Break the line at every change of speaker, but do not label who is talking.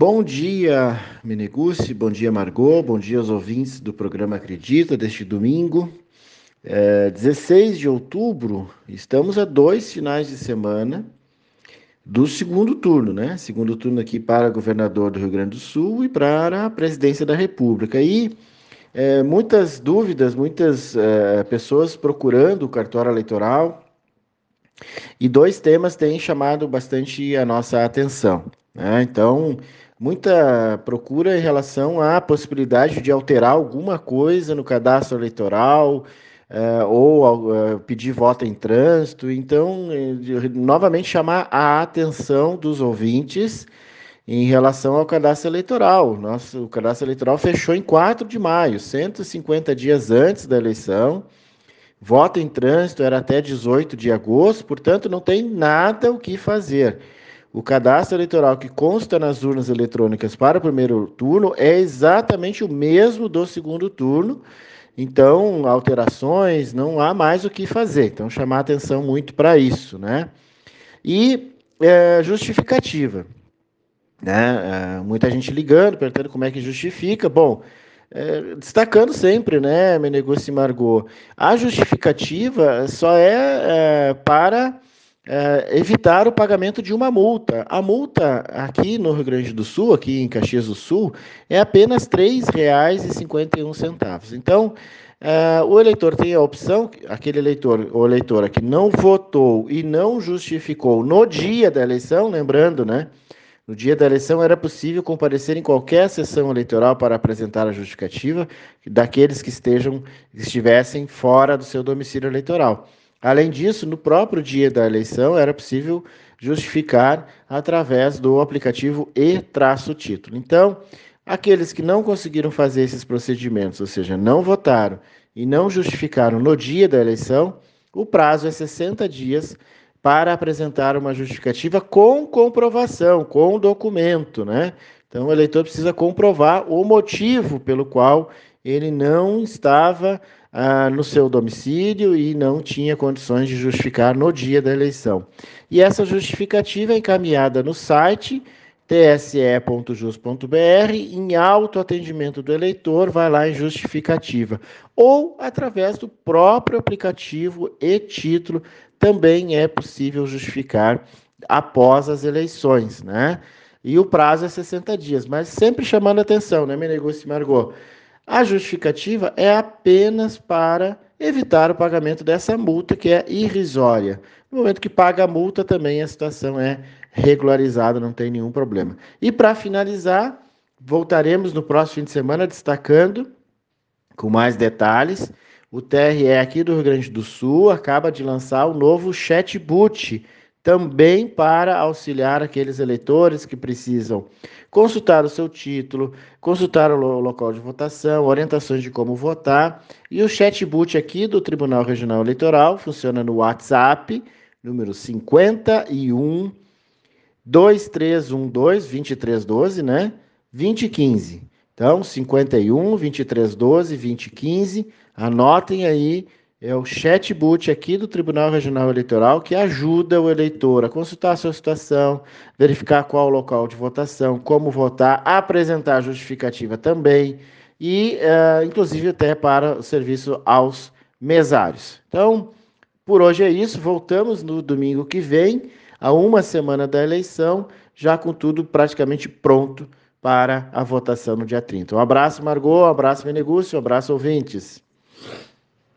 Bom dia, Meneguci, bom dia, Margot, bom dia aos ouvintes do programa Acredita deste domingo, é, 16 de outubro. Estamos a dois finais de semana do segundo turno, né? Segundo turno aqui para governador do Rio Grande do Sul e para a presidência da República. E é, muitas dúvidas, muitas é, pessoas procurando o cartório eleitoral. E dois temas têm chamado bastante a nossa atenção. Né? Então, muita procura em relação à possibilidade de alterar alguma coisa no cadastro eleitoral, uh, ou uh, pedir voto em trânsito. Então, uh, novamente chamar a atenção dos ouvintes em relação ao cadastro eleitoral. Nosso, o cadastro eleitoral fechou em 4 de maio, 150 dias antes da eleição. Voto em trânsito era até 18 de agosto, portanto, não tem nada o que fazer. O cadastro eleitoral que consta nas urnas eletrônicas para o primeiro turno é exatamente o mesmo do segundo turno. Então, alterações, não há mais o que fazer. Então, chamar atenção muito para isso, né? E é, justificativa. Né? É, muita gente ligando, perguntando como é que justifica. Bom, é, destacando sempre, né, Menegócio e Margot, a justificativa só é, é para é, evitar o pagamento de uma multa. A multa aqui no Rio Grande do Sul, aqui em Caxias do Sul, é apenas R$ 3,51. Então, é, o eleitor tem a opção, aquele eleitor ou eleitora que não votou e não justificou no dia da eleição, lembrando, né? No dia da eleição era possível comparecer em qualquer sessão eleitoral para apresentar a justificativa daqueles que estejam estivessem fora do seu domicílio eleitoral. Além disso, no próprio dia da eleição era possível justificar através do aplicativo e-título. Então, aqueles que não conseguiram fazer esses procedimentos, ou seja, não votaram e não justificaram no dia da eleição, o prazo é 60 dias para apresentar uma justificativa com comprovação, com documento, né? Então, o eleitor precisa comprovar o motivo pelo qual ele não estava ah, no seu domicílio e não tinha condições de justificar no dia da eleição. E essa justificativa é encaminhada no site tse.jus.br, em autoatendimento do eleitor, vai lá em justificativa. Ou através do próprio aplicativo e título, também é possível justificar após as eleições, né? E o prazo é 60 dias, mas sempre chamando atenção, né, meu negócio Margot? A justificativa é apenas para evitar o pagamento dessa multa que é irrisória. No momento que paga a multa, também a situação é regularizada, não tem nenhum problema. E para finalizar, voltaremos no próximo fim de semana destacando com mais detalhes. O TRE aqui do Rio Grande do Sul acaba de lançar o novo chatbot também para auxiliar aqueles eleitores que precisam consultar o seu título, consultar o local de votação, orientações de como votar. E o chatbot aqui do Tribunal Regional Eleitoral funciona no WhatsApp, número 51 2312 2312, né? 2015. Então, 51 2312 2015. Anotem aí é o chatbot aqui do Tribunal Regional Eleitoral que ajuda o eleitor a consultar a sua situação, verificar qual o local de votação, como votar, apresentar justificativa também e, uh, inclusive, até para o serviço aos mesários. Então, por hoje é isso. Voltamos no domingo que vem, a uma semana da eleição, já com tudo praticamente pronto para a votação no dia 30. Um abraço, Margot, um abraço, Menegúcio, um abraço, ouvintes.